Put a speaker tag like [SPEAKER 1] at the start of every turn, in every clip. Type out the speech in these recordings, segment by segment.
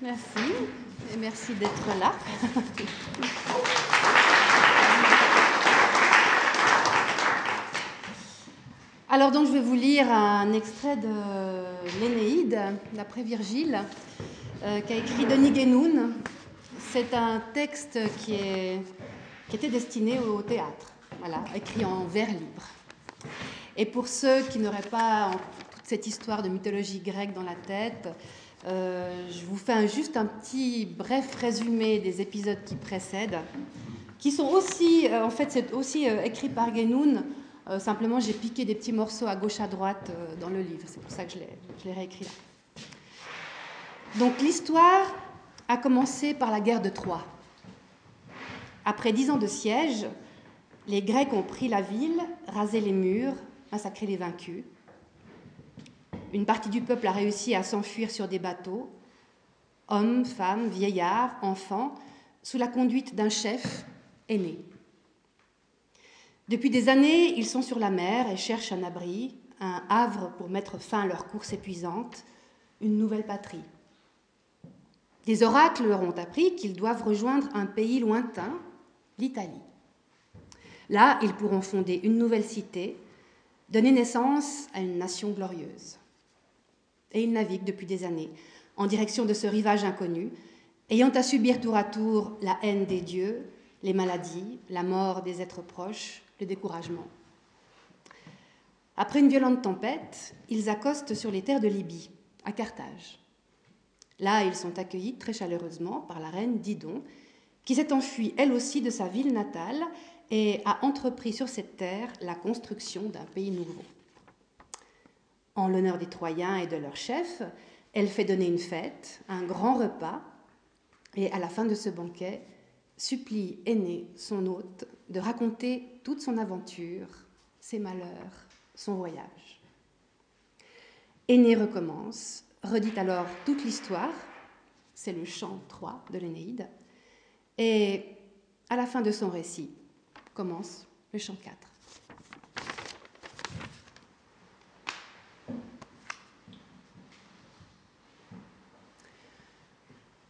[SPEAKER 1] Merci et merci d'être là. Alors donc je vais vous lire un extrait de l'Énéide, d'après Virgile, euh, qu'a écrit Denis Guénoun. C'est un texte qui, est, qui était destiné au théâtre, voilà, écrit en vers libre. Et pour ceux qui n'auraient pas toute cette histoire de mythologie grecque dans la tête, euh, je vous fais juste un petit bref résumé des épisodes qui précèdent, qui sont aussi, euh, en fait, c'est aussi euh, écrit par Guénoun. simplement, j'ai piqué des petits morceaux à gauche à droite dans le livre. C'est pour ça que je l'ai réécrit là. Donc, l'histoire a commencé par la guerre de Troie. Après dix ans de siège, les Grecs ont pris la ville, rasé les murs, massacré les vaincus. Une partie du peuple a réussi à s'enfuir sur des bateaux, hommes, femmes, vieillards, enfants, sous la conduite d'un chef aîné. Depuis des années, ils sont sur la mer et cherchent un abri, un havre pour mettre fin à leur course épuisante, une nouvelle patrie. Des oracles leur ont appris qu'ils doivent rejoindre un pays lointain, l'Italie. Là, ils pourront fonder une nouvelle cité, donner naissance à une nation glorieuse et ils naviguent depuis des années en direction de ce rivage inconnu, ayant à subir tour à tour la haine des dieux, les maladies, la mort des êtres proches, le découragement. Après une violente tempête, ils accostent sur les terres de Libye, à Carthage. Là, ils sont accueillis très chaleureusement par la reine Didon, qui s'est enfuie elle aussi de sa ville natale et a entrepris sur cette terre la construction d'un pays nouveau en l'honneur des Troyens et de leur chef, elle fait donner une fête, un grand repas, et à la fin de ce banquet, supplie Aîné, son hôte, de raconter toute son aventure, ses malheurs, son voyage. Aîné recommence, redit alors toute l'histoire, c'est le chant 3 de l'Énéide, et à la fin de son récit commence le chant 4.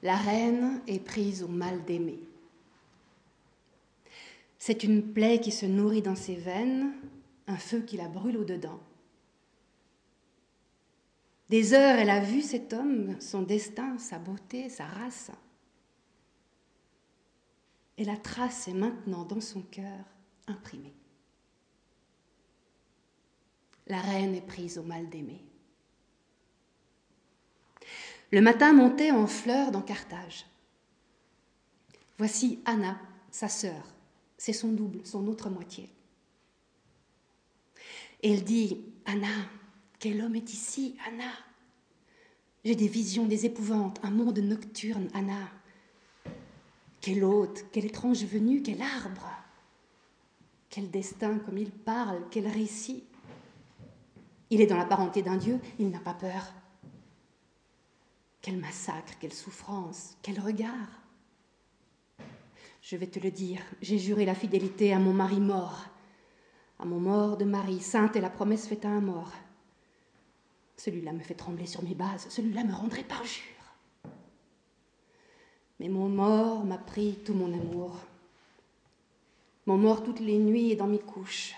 [SPEAKER 1] La reine est prise au mal d'aimer. C'est une plaie qui se nourrit dans ses veines, un feu qui la brûle au-dedans. Des heures, elle a vu cet homme, son destin, sa beauté, sa race. Et la trace est maintenant dans son cœur imprimée. La reine est prise au mal d'aimer. Le matin montait en fleurs dans Carthage. Voici Anna, sa sœur, c'est son double, son autre moitié. Et elle dit Anna, quel homme est ici, Anna? J'ai des visions, des épouvantes, un monde nocturne, Anna. Quel hôte, quel étrange venu, quel arbre Quel destin, comme il parle, quel récit Il est dans la parenté d'un dieu, il n'a pas peur. Quel massacre, quelle souffrance, quel regard. Je vais te le dire, j'ai juré la fidélité à mon mari mort, à mon mort de mari, sainte est la promesse faite à un mort. Celui-là me fait trembler sur mes bases, celui-là me rendrait parjure. Mais mon mort m'a pris tout mon amour. Mon mort toutes les nuits est dans mes couches.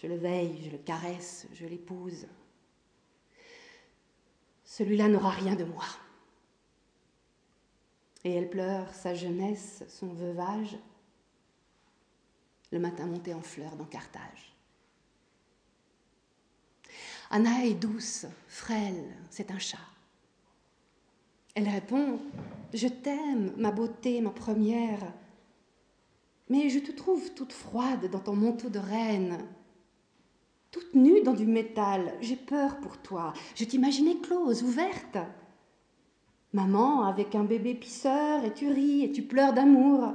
[SPEAKER 1] Je le veille, je le caresse, je l'épouse celui-là n'aura rien de moi. Et elle pleure sa jeunesse, son veuvage, le matin monté en fleurs dans Carthage. Anna est douce, frêle, c'est un chat. Elle répond Je t'aime, ma beauté, ma première, mais je te trouve toute froide dans ton manteau de reine toute nue dans du métal. J'ai peur pour toi. Je t'imaginais close, ouverte. Maman avec un bébé pisseur et tu ris et tu pleures d'amour.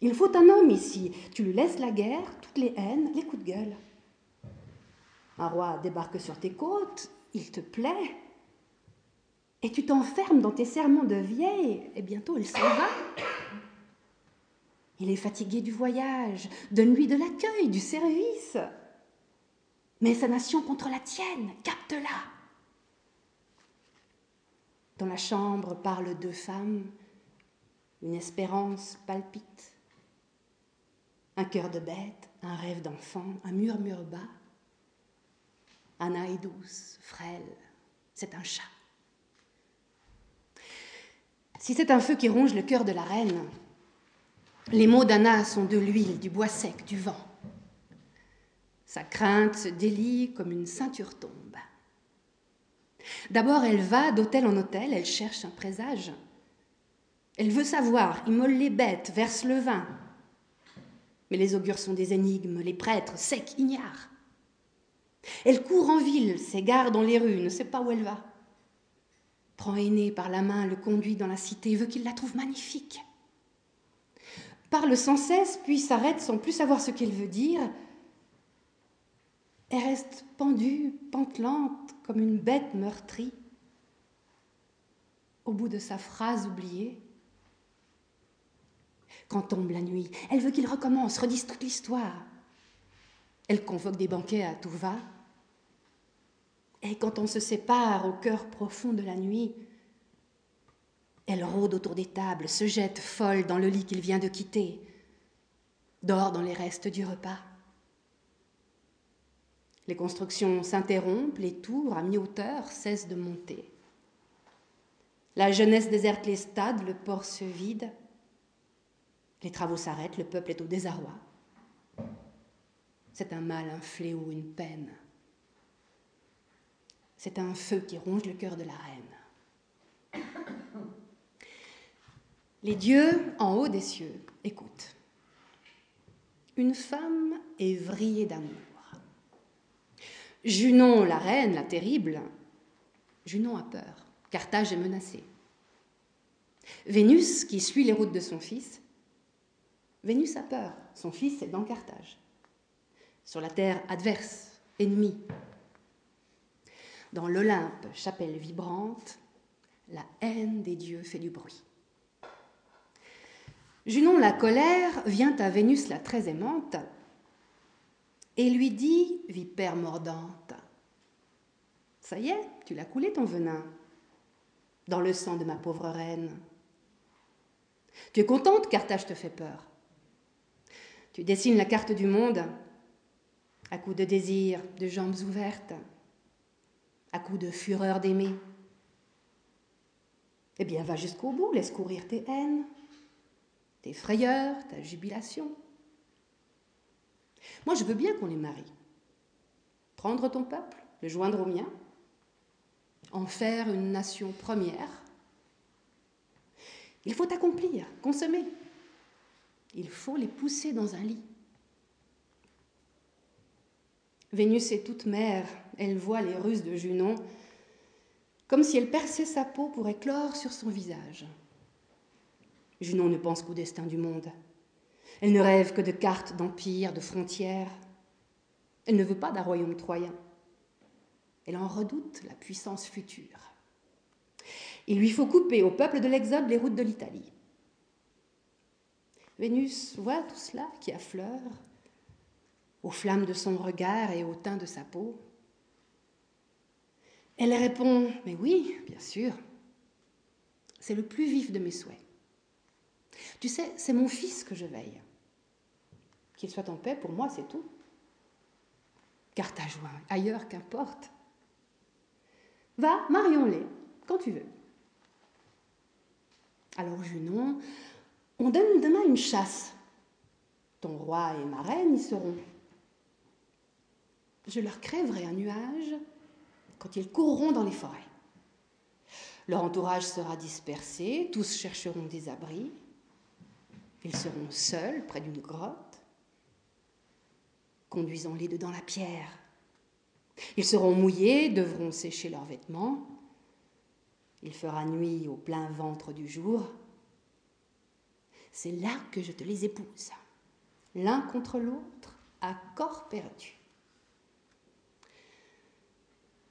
[SPEAKER 1] Il faut un homme ici. Tu lui laisses la guerre, toutes les haines, les coups de gueule. Un roi débarque sur tes côtes, il te plaît. Et tu t'enfermes dans tes serments de vieille, et bientôt il s'en va. Il est fatigué du voyage, donne-lui de l'accueil, du service mais sa nation contre la tienne, capte-la. Dans la chambre parlent deux femmes, une espérance palpite, un cœur de bête, un rêve d'enfant, un murmure bas. Anna est douce, frêle, c'est un chat. Si c'est un feu qui ronge le cœur de la reine, les mots d'Anna sont de l'huile, du bois sec, du vent. Sa crainte se délie comme une ceinture tombe. D'abord, elle va d'hôtel en hôtel, elle cherche un présage. Elle veut savoir, immole les bêtes, verse le vin. Mais les augures sont des énigmes, les prêtres, secs, ignares. Elle court en ville, s'égare dans les rues, ne sait pas où elle va. Prend Aîné par la main, le conduit dans la cité, veut qu'il la trouve magnifique. Parle sans cesse, puis s'arrête sans plus savoir ce qu'elle veut dire. Elle reste pendue, pantelante, comme une bête meurtrie. Au bout de sa phrase oubliée, quand tombe la nuit, elle veut qu'il recommence, redise toute l'histoire. Elle convoque des banquets à tout va. Et quand on se sépare au cœur profond de la nuit, elle rôde autour des tables, se jette folle dans le lit qu'il vient de quitter, dort dans les restes du repas. Les constructions s'interrompent, les tours à mi-hauteur cessent de monter. La jeunesse déserte les stades, le port se vide. Les travaux s'arrêtent, le peuple est au désarroi. C'est un mal, un fléau, une peine. C'est un feu qui ronge le cœur de la reine. Les dieux en haut des cieux écoutent. Une femme est vrillée d'amour. Junon, la reine, la terrible, Junon a peur. Carthage est menacée. Vénus, qui suit les routes de son fils, Vénus a peur. Son fils est dans Carthage, sur la terre adverse, ennemie, dans l'Olympe, chapelle vibrante, la haine des dieux fait du bruit. Junon, la colère, vient à Vénus la très aimante et lui dit, vipère mordante, Ça y est, tu l'as coulé ton venin dans le sang de ma pauvre reine. Tu es contente, Carthage te fait peur. Tu dessines la carte du monde à coups de désir, de jambes ouvertes, à coups de fureur d'aimer. Eh bien, va jusqu'au bout, laisse courir tes haines, tes frayeurs, ta jubilation. Moi, je veux bien qu'on les marie. Prendre ton peuple, le joindre au mien, en faire une nation première. Il faut accomplir, consommer. Il faut les pousser dans un lit. Vénus est toute mère, elle voit les ruses de Junon, comme si elle perçait sa peau pour éclore sur son visage. Junon ne pense qu'au destin du monde. Elle ne rêve que de cartes d'empire, de frontières. Elle ne veut pas d'un royaume troyen. Elle en redoute la puissance future. Il lui faut couper au peuple de l'Exode les routes de l'Italie. Vénus voit tout cela qui affleure, aux flammes de son regard et au teint de sa peau. Elle répond Mais oui, bien sûr, c'est le plus vif de mes souhaits. Tu sais, c'est mon fils que je veille. Qu'il soit en paix, pour moi, c'est tout. Ou ailleurs, qu'importe. Va, marions-les, quand tu veux. Alors Junon, on donne demain une chasse. Ton roi et ma reine y seront. Je leur crèverai un nuage quand ils courront dans les forêts. Leur entourage sera dispersé, tous chercheront des abris. Ils seront seuls près d'une grotte. Conduisons-les dedans la pierre. Ils seront mouillés, devront sécher leurs vêtements. Il fera nuit au plein ventre du jour. C'est là que je te les épouse, l'un contre l'autre, à corps perdu.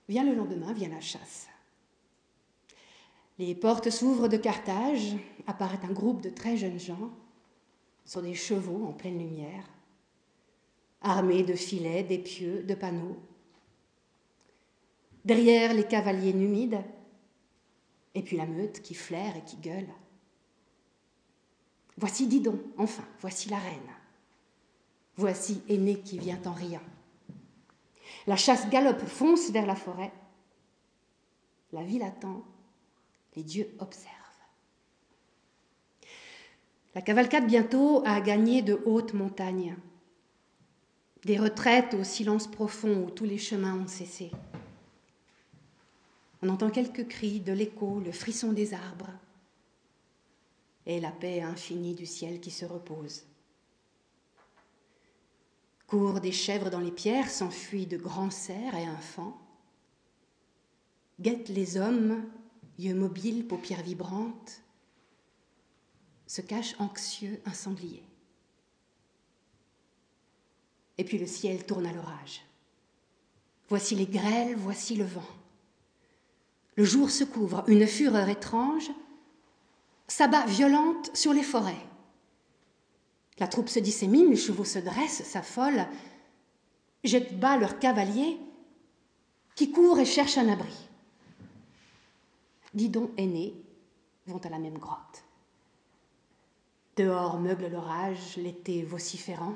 [SPEAKER 1] Vient le lendemain, vient la chasse. Les portes s'ouvrent de Carthage, apparaît un groupe de très jeunes gens sur des chevaux en pleine lumière, armés de filets, d'épieux, de panneaux. Derrière les cavaliers numides,
[SPEAKER 2] Et puis la meute qui flaire et qui gueule. Voici Didon, enfin, voici la reine. Voici Aîné qui vient en riant. La chasse galope, fonce vers la forêt. La ville attend, les dieux observent. La cavalcade bientôt a gagné de hautes montagnes, des retraites au silence profond où tous les chemins ont cessé. On entend quelques cris, de l'écho, le frisson des arbres et la paix infinie du ciel qui se repose. Courent des chèvres dans les pierres, s'enfuient de grands cerfs et enfants. Guettent les hommes, yeux mobiles, paupières vibrantes. Se cache anxieux un sanglier. Et puis le ciel tourne à l'orage. Voici les grêles, voici le vent. Le jour se couvre, une fureur étrange s'abat violente sur les forêts. La troupe se dissémine, les chevaux se dressent, s'affolent, jettent bas leurs cavaliers, qui courent et cherchent un abri. Didon aîné vont à la même grotte. Dehors meuble l'orage, l'été vociférant.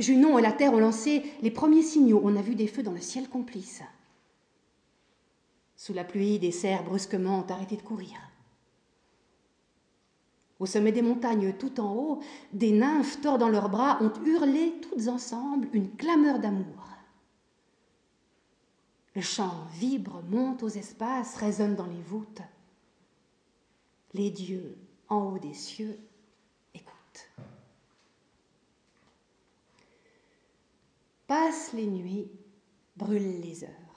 [SPEAKER 2] Junon et la terre ont lancé les premiers signaux. On a vu des feux dans le ciel complice. Sous la pluie, des cerfs brusquement ont arrêté de courir. Au sommet des montagnes, tout en haut, des nymphes tordant leurs bras ont hurlé toutes ensemble une clameur d'amour. Le chant vibre, monte aux espaces, résonne dans les voûtes. Les dieux en haut des cieux écoutent. Passent les nuits, brûlent les heures.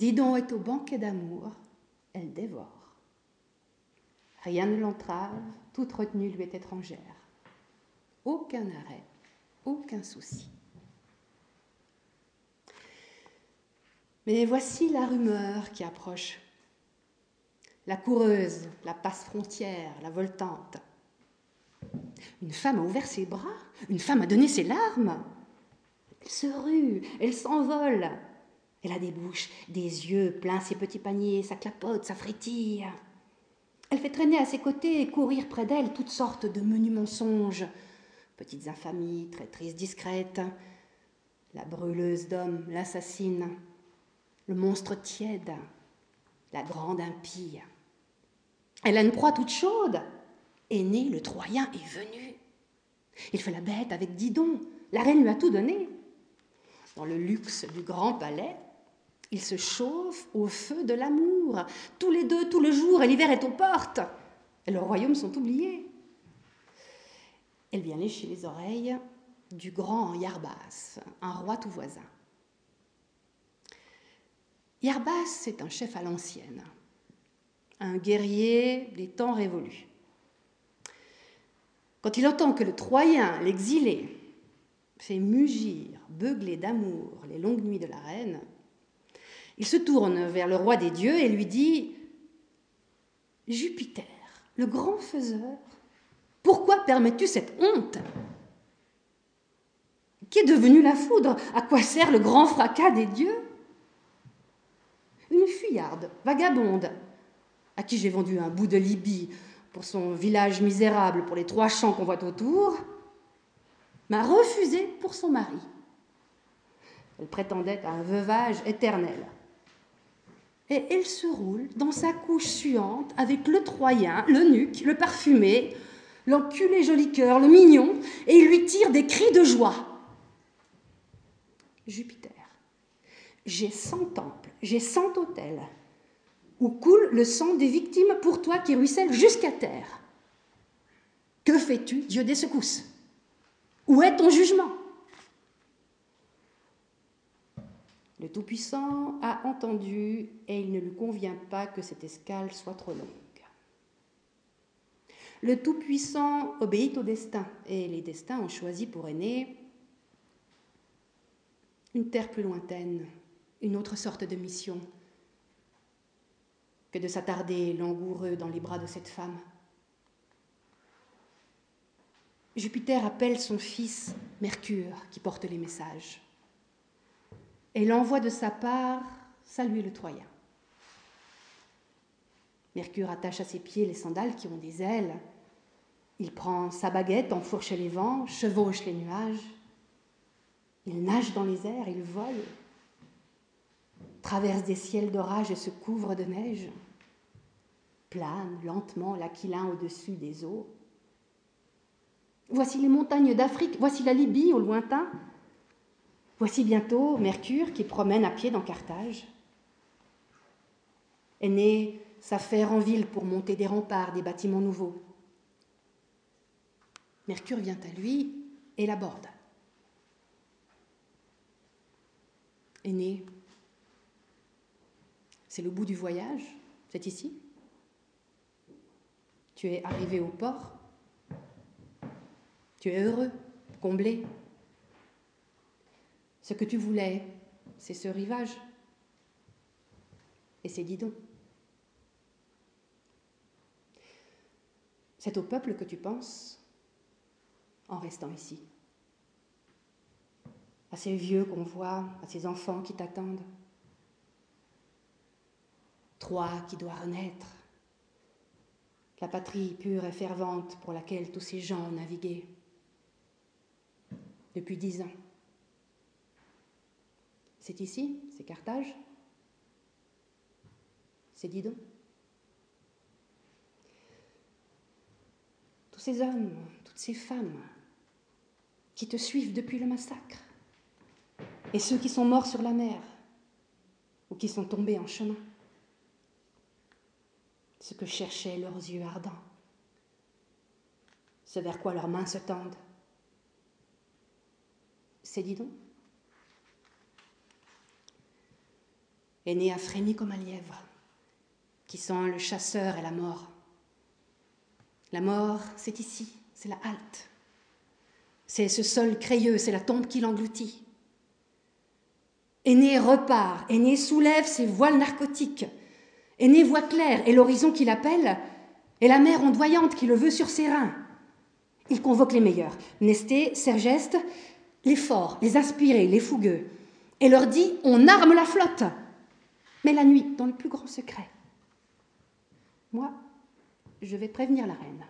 [SPEAKER 2] Didon est au banquet d'amour, elle dévore. Rien ne l'entrave, toute retenue lui est étrangère. Aucun arrêt, aucun souci. Mais voici la rumeur qui approche. La coureuse, la passe-frontière, la voltante. Une femme a ouvert ses bras, une femme a donné ses larmes. Elle se rue, elle s'envole, elle a des bouches, des yeux pleins ses petits paniers, ça clapote, ça frétille. Elle fait traîner à ses côtés et courir près d'elle toutes sortes de menus mensonges, petites infamies, traîtrises discrètes, la brûleuse d'hommes, l'assassine, le monstre tiède, la grande impie. Elle a une proie toute chaude. Aîné, le Troyen, est venu. Il fait la bête avec Didon. La reine lui a tout donné. Dans le luxe du grand palais, ils se chauffent au feu de l'amour, tous les deux, tout le jour, et l'hiver est aux portes. Et leurs royaumes sont oubliés. Elle vient lécher les oreilles du grand Yarbas, un roi tout voisin. Yarbas, c'est un chef à l'ancienne, un guerrier des temps révolus. Quand il entend que le Troyen, l'exilé, fait mugir, beugler d'amour les longues nuits de la reine, il se tourne vers le roi des dieux et lui dit Jupiter, le grand faiseur, pourquoi permets-tu cette honte? Qu'est devenue la foudre? À quoi sert le grand fracas des dieux? Une fuyarde, vagabonde, à qui j'ai vendu un bout de Libye pour son village misérable, pour les trois champs qu'on voit autour, m'a refusé pour son mari. Elle prétendait à un veuvage éternel et elle se roule dans sa couche suante avec le Troyen, le nuque, le parfumé, l'enculé joli cœur, le mignon, et il lui tire des cris de joie. Jupiter, j'ai cent temples, j'ai cent hôtels, où coule le sang des victimes pour toi qui ruisselle jusqu'à terre? Que fais-tu, Dieu des secousses? Où est ton jugement? Le Tout-Puissant a entendu et il ne lui convient pas que cette escale soit trop longue. Le Tout-Puissant obéit au destin et les destins ont choisi pour aîné une terre plus lointaine, une autre sorte de mission que de s'attarder langoureux dans les bras de cette femme. Jupiter appelle son fils Mercure qui porte les messages. Elle envoie de sa part saluer le Troyen. Mercure attache à ses pieds les sandales qui ont des ailes. Il prend sa baguette, enfourche les vents, chevauche les nuages. Il nage dans les airs, il vole, traverse des ciels d'orage et se couvre de neige, plane lentement l'aquilin au-dessus des eaux. Voici les montagnes d'Afrique, voici la Libye au lointain. Voici bientôt Mercure qui promène à pied dans Carthage. Aîné s'affaire en ville pour monter des remparts, des bâtiments nouveaux. Mercure vient à lui et l'aborde. Aîné, c'est le bout du voyage, c'est ici. Tu es arrivé au port, tu es heureux, comblé. Ce que tu voulais, c'est ce rivage. Et c'est Didon. C'est au peuple que tu penses en restant ici. À ces vieux qu'on voit, à ces enfants qui t'attendent. Troie qui doit renaître. La patrie pure et fervente pour laquelle tous ces gens ont navigué depuis dix ans. C'est ici, c'est Carthage, c'est Didon. Tous ces hommes, toutes ces femmes qui te suivent depuis le massacre, et ceux qui sont morts sur la mer ou qui sont tombés en chemin, ce que cherchaient leurs yeux ardents, ce vers quoi leurs mains se tendent, c'est Didon. Aîné a frémi comme un lièvre qui sent le chasseur et la mort. La mort, c'est ici, c'est la halte. C'est ce sol crayeux, c'est la tombe qui l'engloutit. Aîné repart, Aîné soulève ses voiles narcotiques. Aîné voit clair et l'horizon qui l'appelle, et la mer ondoyante qui le veut sur ses reins. Il convoque les meilleurs, Nesté, Sergeste, les forts, les inspirés, les fougueux, et leur dit On arme la flotte Mais la nuit, dans le plus grand secret. Moi, je vais prévenir la reine.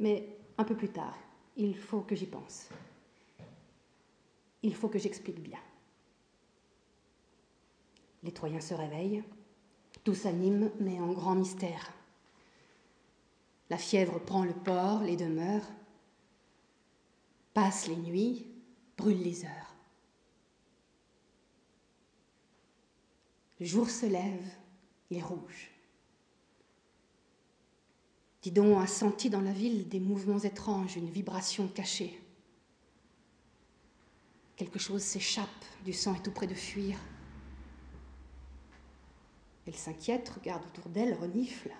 [SPEAKER 2] Mais un peu plus tard, il faut que j'y pense. Il faut que j'explique bien. Les Troyens se réveillent, tout s'anime, mais en grand mystère. La fièvre prend le port, les demeures, passe les nuits, brûle les heures. Le jour se lève, il est rouge. Didon a senti dans la ville des mouvements étranges, une vibration cachée. Quelque chose s'échappe, du sang est tout près de fuir. Elle s'inquiète, regarde autour d'elle, renifle.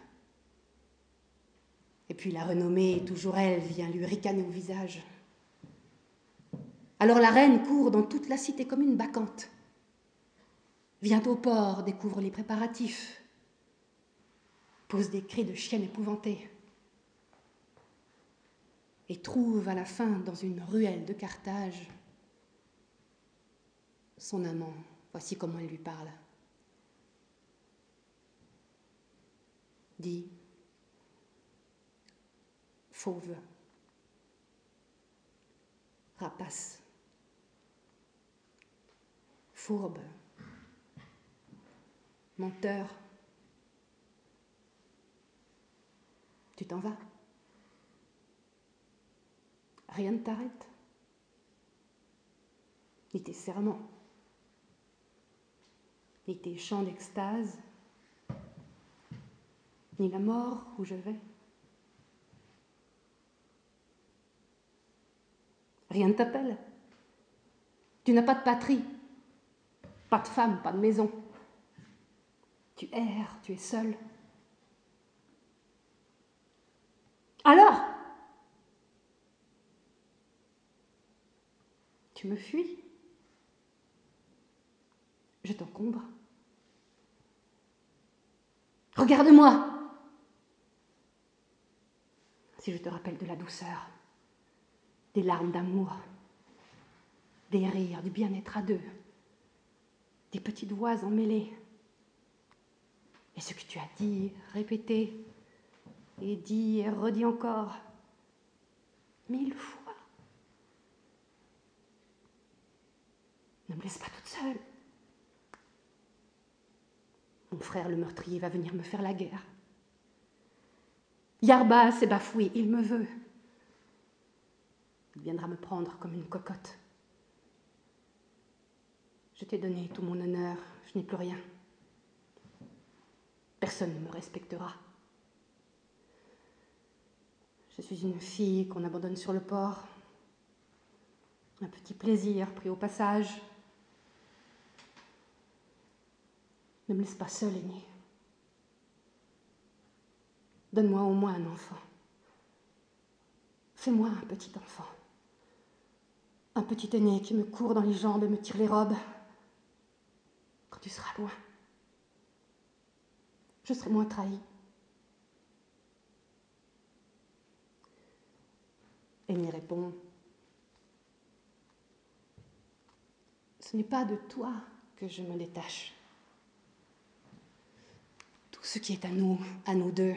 [SPEAKER 2] Et puis la renommée, toujours elle, vient lui ricaner au visage. Alors la reine court dans toute la cité comme une bacchante. Vient au port, découvre les préparatifs, pose des cris de chienne épouvantée et trouve à la fin dans une ruelle de Carthage son amant. Voici comment elle lui parle. Dit, fauve, rapace, fourbe, menteur, tu t'en vas. Rien ne t'arrête. Ni tes serments, ni tes chants d'extase, ni la mort où je vais. Rien ne t'appelle. Tu n'as pas de patrie, pas de femme, pas de maison. Tu erres, tu es seul. Alors? Tu me fuis? Je t'encombre. Regarde-moi Si je te rappelle de la douceur, des larmes d'amour, des rires, du bien-être à deux, des petites voix emmêlées. Et ce que tu as dit, répété, et dit et redit encore, mille fois. Ne me laisse pas toute seule. Mon frère le meurtrier va venir me faire la guerre. Yarba s'est bafoué, il me veut. Il viendra me prendre comme une cocotte. Je t'ai donné tout mon honneur, je n'ai plus rien. Personne ne me respectera. Je suis une fille qu'on abandonne sur le port. Un petit plaisir pris au passage. Ne me laisse pas seule, aînée. Donne-moi au moins un enfant. Fais-moi un petit enfant. Un petit aîné qui me court dans les jambes et me tire les robes quand tu seras loin. Je serai moins trahi. Et répond Ce n'est pas de toi que je me détache. Tout ce qui est à nous, à nous deux,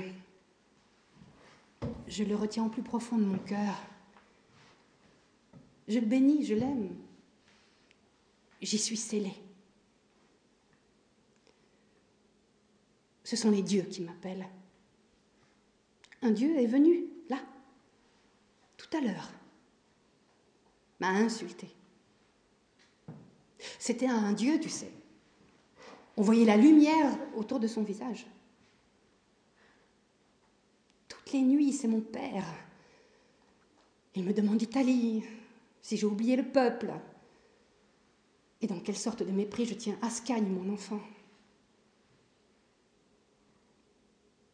[SPEAKER 2] je le retiens au plus profond de mon cœur. Je le bénis, je l'aime. J'y suis scellée. Ce sont les dieux qui m'appellent. Un dieu est venu, là, tout à l'heure, m'a insulté. C'était un dieu, tu sais. On voyait la lumière autour de son visage. Toutes les nuits, c'est mon père. Il me demande d'Italie, si j'ai oublié le peuple. Et dans quelle sorte de mépris je tiens Ascagne, mon enfant.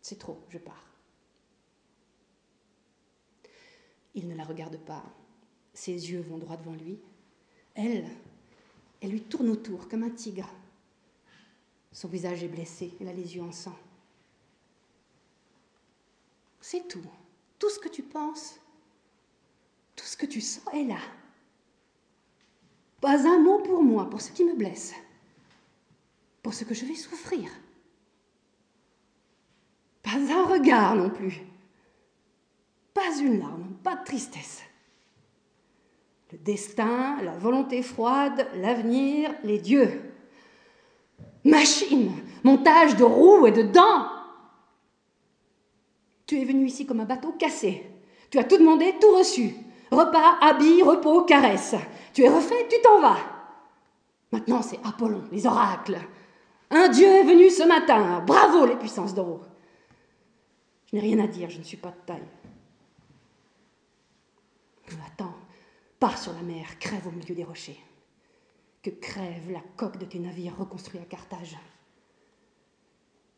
[SPEAKER 2] C'est trop, je pars. Il ne la regarde pas. Ses yeux vont droit devant lui. Elle, elle lui tourne autour comme un tigre. Son visage est blessé, elle a les yeux en sang. C'est tout. Tout ce que tu penses, tout ce que tu sens est là. Pas un mot pour moi, pour ce qui me blesse, pour ce que je vais souffrir. Pas un regard non plus. Pas une larme, pas de tristesse. Le destin, la volonté froide, l'avenir, les dieux. Machine, montage de roues et de dents. Tu es venu ici comme un bateau cassé. Tu as tout demandé, tout reçu. Repas, habits, repos, caresses. Tu es refait, tu t'en vas. Maintenant, c'est Apollon, les oracles. Un dieu est venu ce matin. Bravo les puissances d'eau. Je n'ai rien à dire, je ne suis pas de taille. Attends, pars sur la mer, crève au milieu des rochers. Que crève la coque de tes navires reconstruits à Carthage.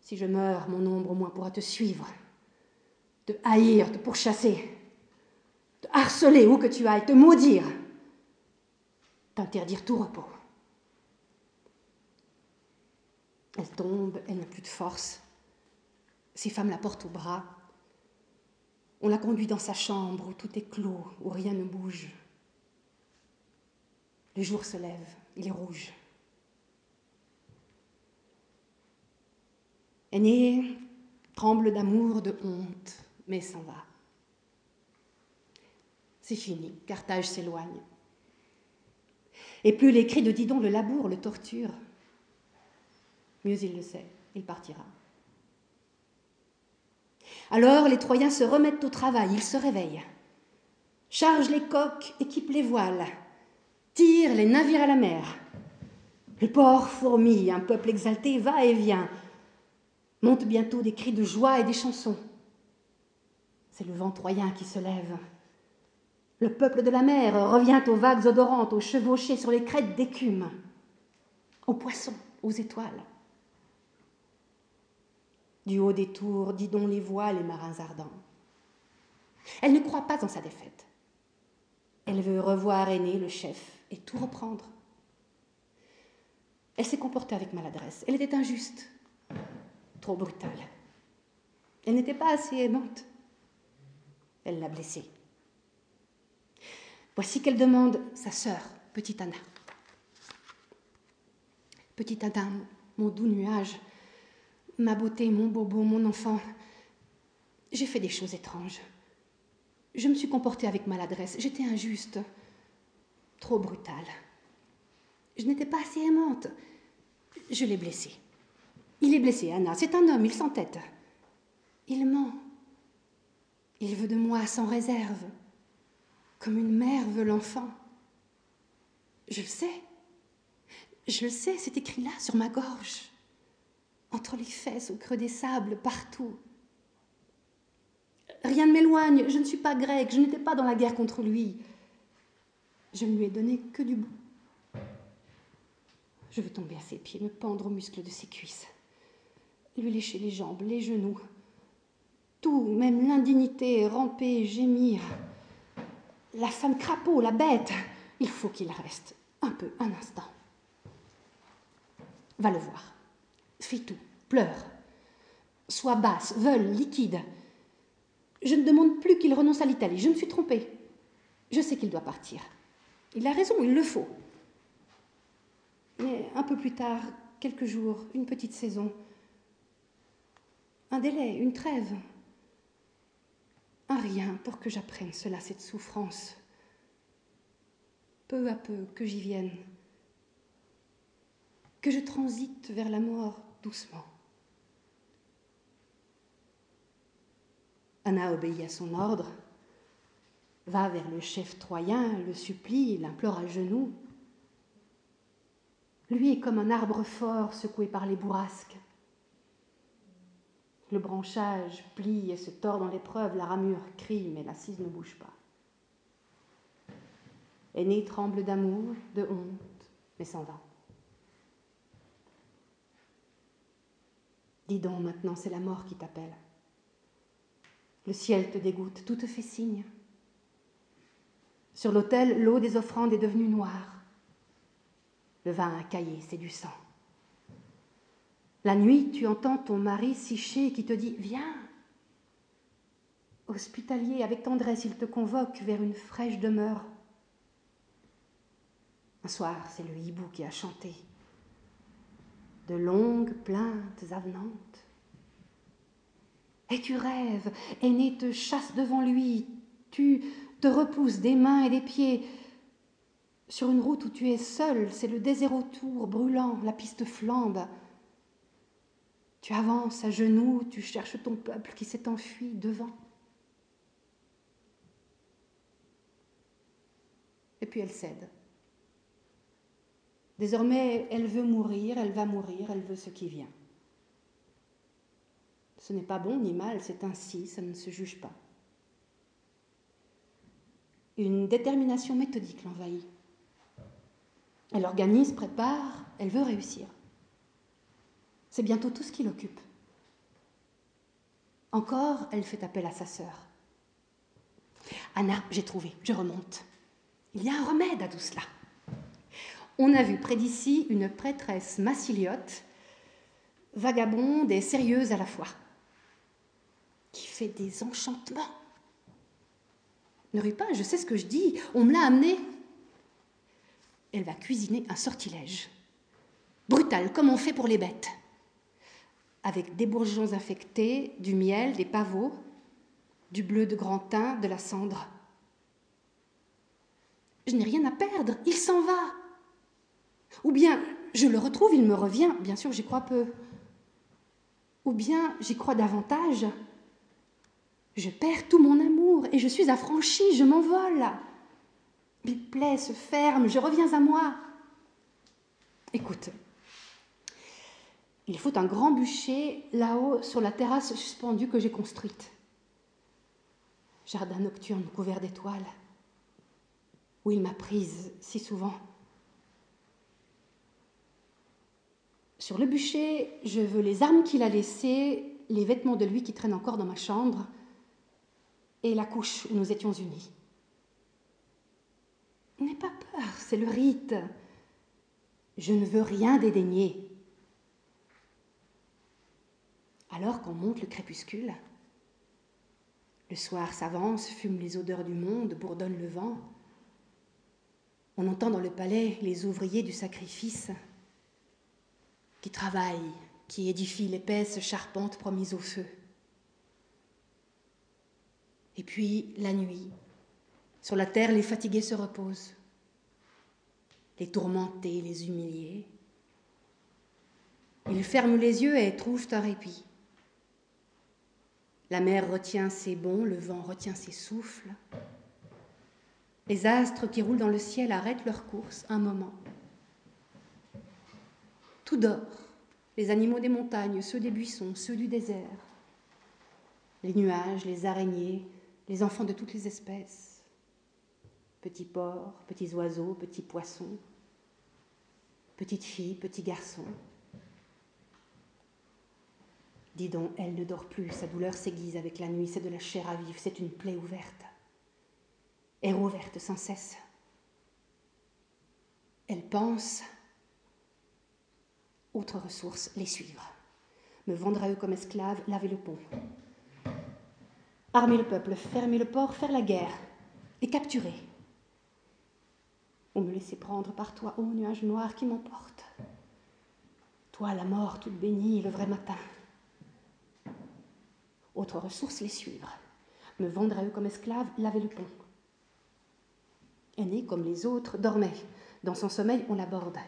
[SPEAKER 2] Si je meurs, mon ombre au moins pourra te suivre, te haïr, te pourchasser, te harceler où que tu ailles, te maudire, t'interdire tout repos. Elle tombe, elle n'a plus de force. Ces femmes la portent au bras. On la conduit dans sa chambre où tout est clos, où rien ne bouge. Le jour se lève, il est rouge. Aîné tremble d'amour, de honte, mais s'en va. C'est fini, Carthage s'éloigne. Et plus les cris de Didon le labourent, le torturent, mieux il le sait, il partira. Alors les Troyens se remettent au travail, ils se réveillent, chargent les coques, équipent les voiles, tirent les navires à la mer. Le port fourmille, un peuple exalté va et vient, montent bientôt des cris de joie et des chansons. C'est le vent troyen qui se lève. Le peuple de la mer revient aux vagues odorantes, aux chevauchés sur les crêtes d'écume, aux poissons, aux étoiles. Du haut des tours, Didon les voit, les marins ardents. Elle ne croit pas en sa défaite. Elle veut revoir Aîné, le chef, et tout reprendre. Elle s'est comportée avec maladresse. Elle était injuste, trop brutale. Elle n'était pas assez aimante. Elle l'a blessée. Voici qu'elle demande sa sœur, petite Anna. Petit Adam, mon doux nuage, ma beauté, mon bobo, mon enfant, j'ai fait des choses étranges. Je me suis comportée avec maladresse, j'étais injuste, trop brutale. Je n'étais pas assez aimante. Je l'ai blessé. Il est blessé, Anna. C'est un homme, il s'entête. Il ment. Il veut de moi sans réserve, comme une mère veut l'enfant. Je le sais. Je le sais, c'est écrit là, sur ma gorge, entre les fesses, au creux des sables, partout. Rien ne m'éloigne, je ne suis pas grecque, je n'étais pas dans la guerre contre lui. Je ne lui ai donné que du bon. Je veux tomber à ses pieds, me pendre aux muscles de ses cuisses, lui lécher les jambes, les genoux, tout, même l'indignité, ramper, gémir. La femme crapaud, la bête, il faut qu'il reste un peu, un instant. Va le voir. Fais tout, pleure. Sois basse, veule, liquide. Je ne demande plus qu'il renonce à l'Italie. Je me suis trompée. Je sais qu'il doit partir. Il a raison, il le faut. Mais un peu plus tard, quelques jours, une petite saison, un délai, une trêve, un rien pour que j'apprenne cela, cette souffrance. Peu à peu que j'y vienne, que je transite vers la mort doucement. Anna obéit à son ordre, va vers le chef troyen, le supplie, l'implore à genoux. Lui est comme un arbre fort secoué par les bourrasques. Le branchage plie et se tord dans l'épreuve, la ramure crie, mais la cise ne bouge pas. Aîné tremble d'amour, de honte, mais s'en va. Dis donc maintenant, c'est la mort qui t'appelle. Le ciel te dégoûte, tout te fait signe. Sur l'autel, l'eau des offrandes est devenue noire. Le vin a caillé, c'est du sang. La nuit, tu entends ton mari sicher qui te dit Viens. Hospitalier, avec tendresse, il te convoque vers une fraîche demeure. Un soir, c'est le hibou qui a chanté de longues plaintes avenantes. Et tu rêves, aîné te chasse devant lui, tu te repousses des mains et des pieds. Sur une route où tu es seul, c'est le désert autour, brûlant, la piste flambe. Tu avances à genoux, tu cherches ton peuple qui s'est enfui devant. Et puis elle cède. Désormais, elle veut mourir, elle va mourir, elle veut ce qui vient. Ce n'est pas bon ni mal, c'est ainsi, ça ne se juge pas. Une détermination méthodique l'envahit. Elle organise, prépare, elle veut réussir. C'est bientôt tout ce qui l'occupe. Encore, elle fait appel à sa sœur. Anna, j'ai trouvé, je remonte. Il y a un remède à tout cela. On a vu près d'ici une prêtresse massiliote, vagabonde et sérieuse à la fois, qui fait des enchantements. Ne ris pas, je sais ce que je dis, on me l'a amené. Elle va cuisiner un sortilège, brutal comme on fait pour les bêtes, avec des bourgeons infectés, du miel, des pavots, du bleu de grand thym, de la cendre. Je n'ai rien à perdre, il s'en va. Ou bien je le retrouve, il me revient, bien sûr j'y crois peu. Ou bien j'y crois davantage. Je perds tout mon amour et je suis affranchie, je m'envole. Mes plaies se ferment, je reviens à moi. Écoute, il faut un grand bûcher là-haut sur la terrasse suspendue que j'ai construite. Jardin nocturne couvert d'étoiles, où il m'a prise si souvent. Sur le bûcher, je veux les armes qu'il a laissées, les vêtements de lui qui traînent encore dans ma chambre, et la couche où nous étions unis. N'aie pas peur, c'est le rite. Je ne veux rien dédaigner. Alors qu'on monte le crépuscule, le soir s'avance, fume les odeurs du monde, bourdonne le vent. On entend dans le palais les ouvriers du sacrifice qui travaille, qui édifie l'épaisse charpente promise au feu. Et puis la nuit, sur la terre, les fatigués se reposent, les tourmentés, les humiliés. Ils ferment les yeux et trouvent un répit. La mer retient ses bonds, le vent retient ses souffles. Les astres qui roulent dans le ciel arrêtent leur course un moment. Tout dort, les animaux des montagnes, ceux des buissons, ceux du désert, les nuages, les araignées, les enfants de toutes les espèces, petits porcs, petits oiseaux, petits poissons, petites filles, petits garçons. Dis donc, elle ne dort plus, sa douleur s'aiguise avec la nuit, c'est de la chair à vivre, c'est une plaie ouverte. Elle ouverte sans cesse. Elle pense, autre ressource, les suivre. Me vendre à eux comme esclaves, laver le pont. Armer le peuple, fermer le port, faire la guerre, les capturer. Ou me laisser prendre par toi, ô nuage noir qui m'emporte. Toi, la mort toute bénie, le vrai matin. Autre ressource, les suivre. Me vendre à eux comme esclaves, laver le pont. Aîné, comme les autres, dormait. Dans son sommeil, on l'aborde.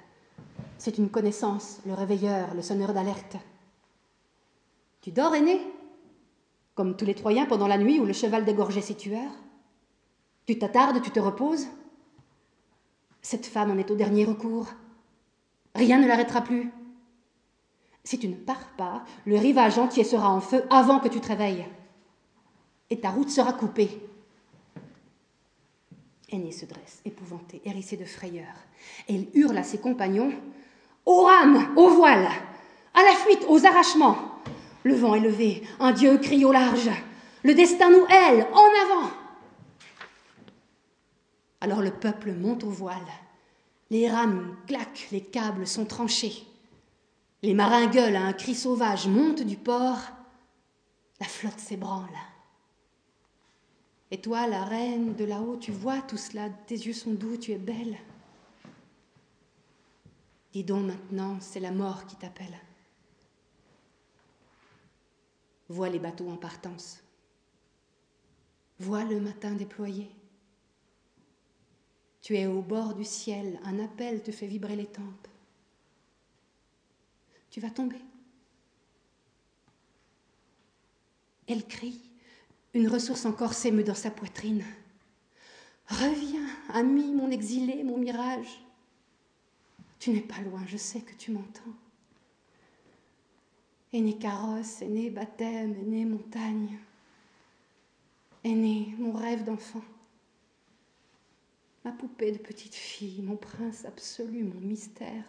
[SPEAKER 2] C'est une connaissance, le réveilleur, le sonneur d'alerte. Tu dors, aîné? Comme tous les Troyens pendant la nuit où le cheval dégorgeait ses tueurs Tu t'attardes, tu te reposes Cette femme en est au dernier recours. Rien ne l'arrêtera plus. Si tu ne pars pas, le rivage entier sera en feu avant que tu te réveilles. Et ta route sera coupée. Aîné se dresse, épouvanté, hérissé de frayeur. Et il hurle à ses compagnons Aux rames, aux voiles, à la fuite, aux arrachements. Le vent est levé, un dieu crie au large Le destin nous hèle, en avant Alors le peuple monte aux voiles. Les rames claquent, les câbles sont tranchés. Les marins gueulent à un cri sauvage, montent du port, la flotte s'ébranle. Et toi, la reine de là-haut, tu vois tout cela, tes yeux sont doux, tu es belle. Dis donc maintenant, c'est la mort qui t'appelle. Vois les bateaux en partance. Vois le matin déployé. Tu es au bord du ciel, un appel te fait vibrer les tempes tu vas tomber. Elle crie, une ressource encore s'émeut dans sa poitrine. Reviens, ami, mon exilé, mon mirage. Tu n'es pas loin, je sais que tu m'entends. Aîné carrosse, aîné baptême, aîné montagne. Aîné, mon rêve d'enfant. Ma poupée de petite fille, mon prince absolu, mon mystère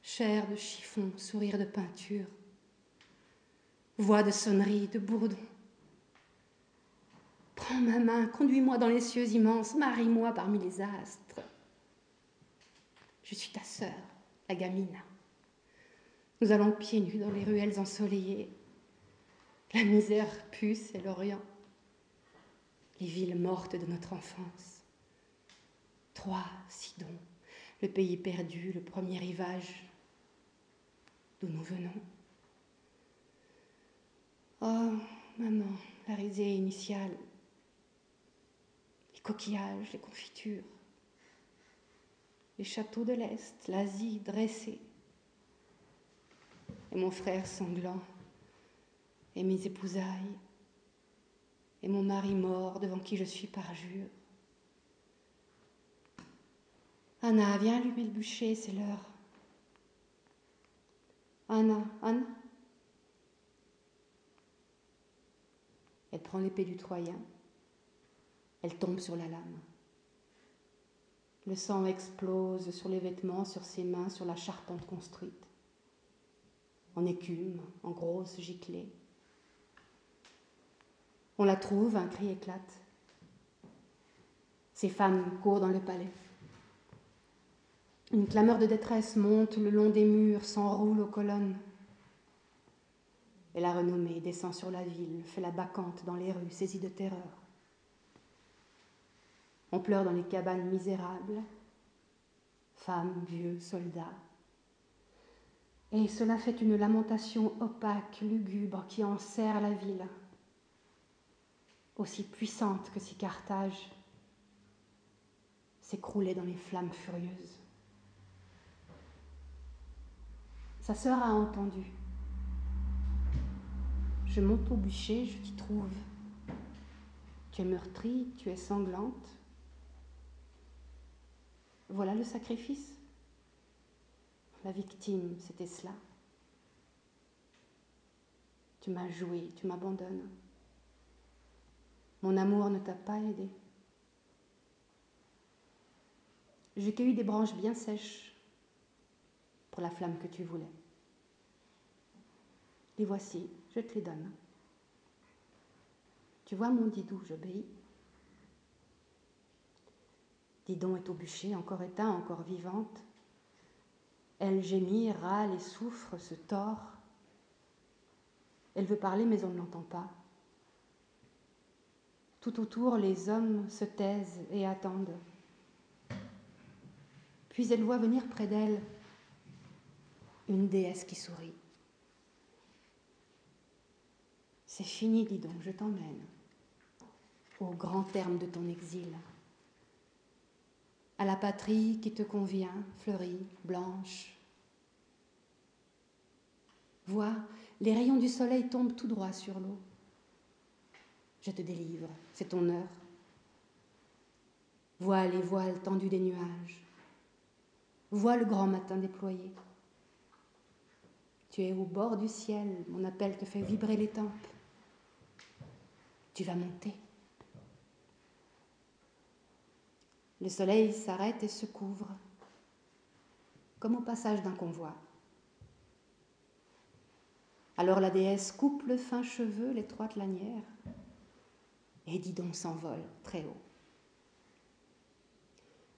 [SPEAKER 2] chair de chiffon, sourire de peinture, voix de sonnerie, de bourdon. Prends ma main, conduis-moi dans les cieux immenses, marie-moi parmi les astres. Je suis ta sœur, la gamine. Nous allons pieds nus dans les ruelles ensoleillées. La misère puce et l'Orient, les villes mortes de notre enfance. Troyes, Sidon, le pays perdu, le premier rivage, d'où nous venons. Oh, maman, la risée initiale, les coquillages, les confitures, les châteaux de l'Est, l'Asie dressée, mon frère sanglant, et mes épousailles, et mon mari mort devant qui je suis parjure. Anna, viens allumer le bûcher, c'est l'heure. Anna, Anna. Elle prend l'épée du Troyen. Elle tombe sur la lame. Le sang explose sur les vêtements, sur ses mains, sur la charpente construite. En écume, en grosse giclée. On la trouve, un cri éclate. Ces femmes courent dans le palais. Une clameur de détresse monte le long des murs, s'enroule aux colonnes. Et la renommée descend sur la ville, fait la bacchante dans les rues, saisie de terreur. On pleure dans les cabanes misérables, femmes, vieux, soldats. Et cela fait une lamentation opaque, lugubre, qui enserre la ville, aussi puissante que si Carthage s'écroulait dans les flammes furieuses. Sa sœur a entendu. Je monte au bûcher, je t'y trouve. Tu es meurtrie, tu es sanglante. Voilà le sacrifice. La victime, c'était cela. Tu m'as joué, tu m'abandonnes. Mon amour ne t'a pas aidé. J'ai cueilli des branches bien sèches pour la flamme que tu voulais. Les voici, je te les donne. Tu vois mon Didou, j'obéis. Didon est au bûcher, encore éteint, encore vivante. Elle gémit, râle et souffre, se tord. Elle veut parler, mais on ne l'entend pas. Tout autour, les hommes se taisent et attendent. Puis elle voit venir près d'elle une déesse qui sourit. C'est fini, dis donc, je t'emmène au grand terme de ton exil, à la patrie qui te convient, fleurie, blanche. Vois, les rayons du soleil tombent tout droit sur l'eau. Je te délivre, c'est ton heure. Vois les voiles tendus des nuages. Vois le grand matin déployé. Tu es au bord du ciel, mon appel te fait vibrer les tempes. Tu vas monter. Le soleil s'arrête et se couvre, comme au passage d'un convoi. Alors la déesse coupe le fin cheveu, l'étroite lanière, et Didon s'envole très haut.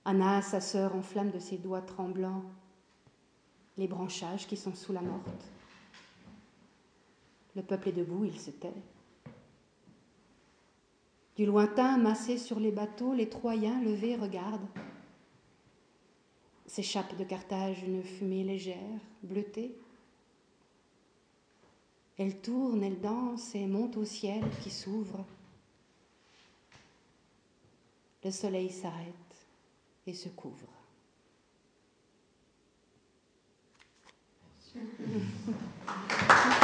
[SPEAKER 2] Anna, sa sœur, enflamme de ses doigts tremblants les branchages qui sont sous la morte. Le peuple est debout, il se tait. Du lointain, massé sur les bateaux, les Troyens levés regardent. S'échappe de Carthage une fumée légère, bleutée. Elle tourne, elle danse et monte au ciel qui s'ouvre. Le soleil s'arrête et se couvre.